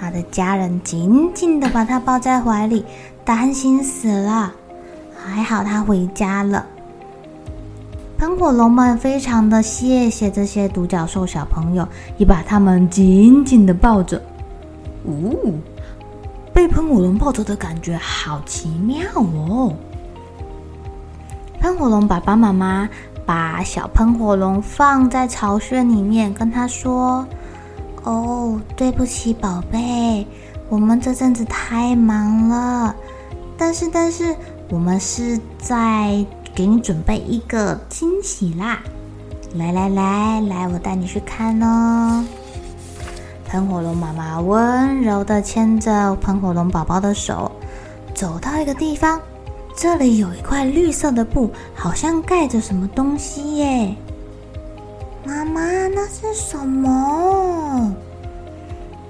他的家人紧紧地把他抱在怀里，担心死了。还好他回家了。喷火龙们非常的谢谢这些独角兽小朋友，也把他们紧紧地抱着。呜、哦，被喷火龙抱着的感觉好奇妙哦。喷火龙爸爸妈妈把小喷火龙放在巢穴里面，跟他说。哦，对不起，宝贝，我们这阵子太忙了。但是，但是，我们是在给你准备一个惊喜啦！来来来来，我带你去看哦。喷火龙妈妈温柔地牵着喷火龙宝宝的手，走到一个地方，这里有一块绿色的布，好像盖着什么东西耶。妈妈，那是什么？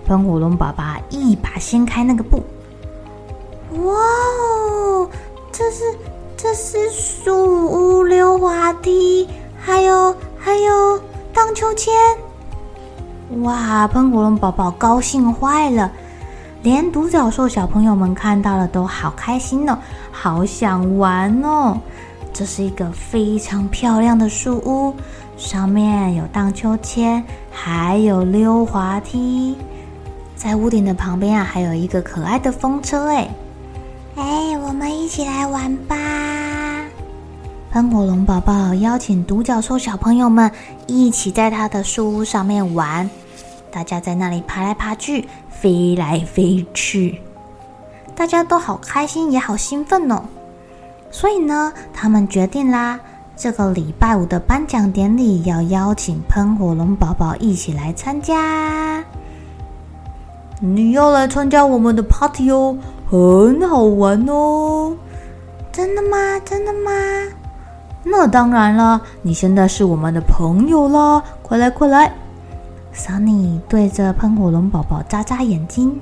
喷火龙爸爸一把掀开那个布，哇哦，这是这是树屋溜滑梯，还有还有荡秋千。哇！喷火龙宝宝高兴坏了，连独角兽小朋友们看到了都好开心哦，好想玩哦。这是一个非常漂亮的树屋。上面有荡秋千，还有溜滑梯，在屋顶的旁边啊，还有一个可爱的风车哎！哎，我们一起来玩吧！喷火龙宝宝邀请独角兽小朋友们一起在他的树屋上面玩，大家在那里爬来爬去，飞来飞去，大家都好开心，也好兴奋哦！所以呢，他们决定啦。这个礼拜五的颁奖典礼要邀请喷火龙宝宝一起来参加。你要来参加我们的 party 哦，很好玩哦。真的吗？真的吗？那当然了，你现在是我们的朋友啦，快来快来！Sunny 对着喷火龙宝宝眨眨眼睛。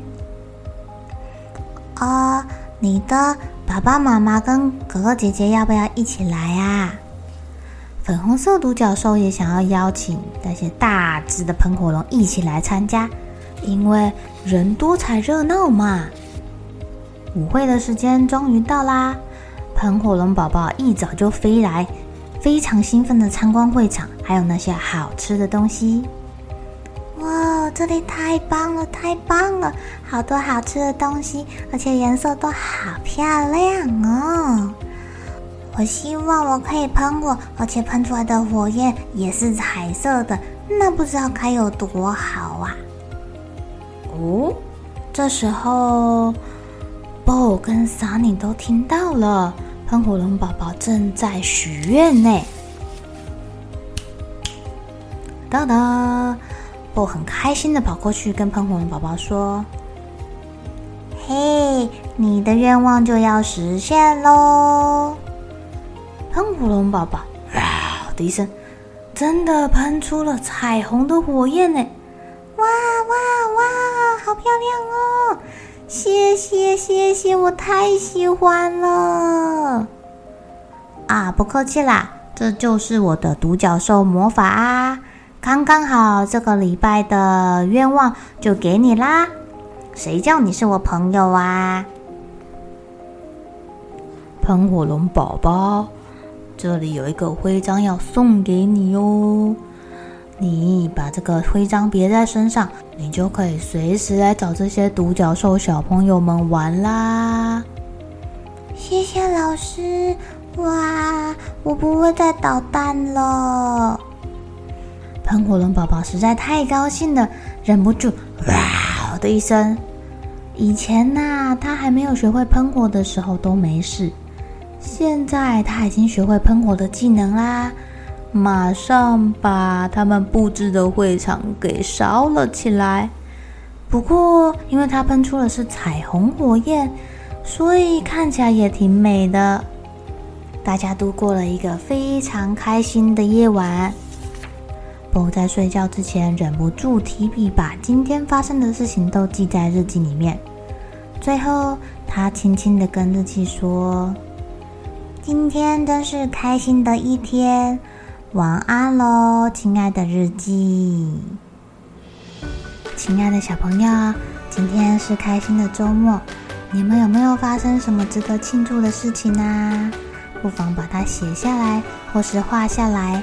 啊、呃，你的爸爸妈妈跟哥哥姐姐要不要一起来啊？粉红色独角兽也想要邀请那些大只的喷火龙一起来参加，因为人多才热闹嘛。舞会的时间终于到啦！喷火龙宝宝一早就飞来，非常兴奋的参观会场，还有那些好吃的东西。这里太棒了，太棒了！好多好吃的东西，而且颜色都好漂亮哦。我希望我可以喷火，而且喷出来的火焰也是彩色的，那不知道该有多好啊！哦，这时候，Bo 跟桑尼都听到了，喷火龙宝宝正在许愿呢。哒哒我很开心的跑过去跟喷火龙宝宝说：“嘿，你的愿望就要实现喽！”喷火龙宝宝，嗷的一声，真的喷出了彩虹的火焰呢！哇哇哇，好漂亮哦！谢谢谢谢，我太喜欢了！啊，不客气啦，这就是我的独角兽魔法啊！刚刚好，这个礼拜的愿望就给你啦！谁叫你是我朋友啊？喷火龙宝宝。这里有一个徽章要送给你哦，你把这个徽章别在身上，你就可以随时来找这些独角兽小朋友们玩啦。谢谢老师，哇，我不会再捣蛋了。喷火龙宝宝实在太高兴了，忍不住哇的一声。以前呐、啊，他还没有学会喷火的时候都没事，现在他已经学会喷火的技能啦。马上把他们布置的会场给烧了起来。不过，因为他喷出的是彩虹火焰，所以看起来也挺美的。大家度过了一个非常开心的夜晚。BO 在睡觉之前忍不住提笔，把今天发生的事情都记在日记里面。最后，他轻轻地跟日记说：“今天真是开心的一天。”晚安喽，亲爱的日记。亲爱的小朋友，今天是开心的周末，你们有没有发生什么值得庆祝的事情呢？不妨把它写下来，或是画下来。